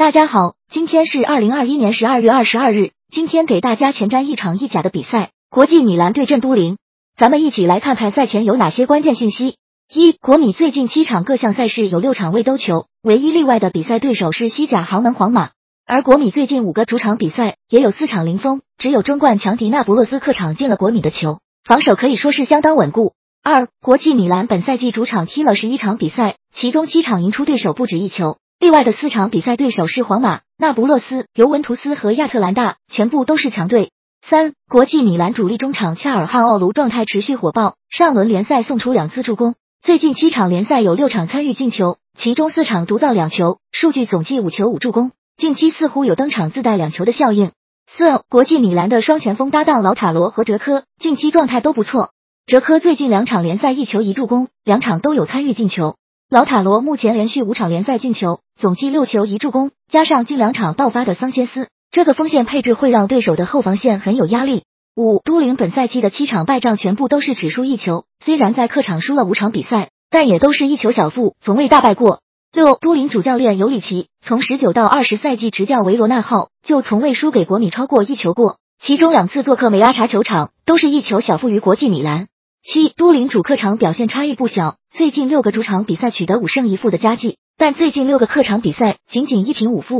大家好，今天是二零二一年十二月二十二日。今天给大家前瞻一场意甲的比赛，国际米兰对阵都灵。咱们一起来看看赛前有哪些关键信息。一、国米最近七场各项赛事有六场未兜球，唯一例外的比赛对手是西甲豪门皇马。而国米最近五个主场比赛也有四场零封，只有中冠强敌那不勒斯客场进了国米的球，防守可以说是相当稳固。二、国际米兰本赛季主场踢了十一场比赛，其中七场赢出对手不止一球。另外的四场比赛对手是皇马、那不勒斯、尤文图斯和亚特兰大，全部都是强队。三、国际米兰主力中场恰尔汗奥卢状态持续火爆，上轮联赛送出两次助攻，最近七场联赛有六场参与进球，其中四场独造两球，数据总计五球五助攻，近期似乎有登场自带两球的效应。四、国际米兰的双前锋搭档老塔罗和哲科近期状态都不错，哲科最近两场联赛一球一助攻，两场都有参与进球。老塔罗目前连续五场联赛进球，总计六球一助攻，加上近两场爆发的桑切斯，这个锋线配置会让对手的后防线很有压力。五都灵本赛季的七场败仗全部都是只输一球，虽然在客场输了五场比赛，但也都是一球小负，从未大败过。六都灵主教练尤里奇从十九到二十赛季执教维罗纳后，就从未输给国米超过一球过，其中两次做客梅阿查球场都是一球小负于国际米兰。七都灵主客场表现差异不小，最近六个主场比赛取得五胜一负的佳绩，但最近六个客场比赛仅仅一平五负。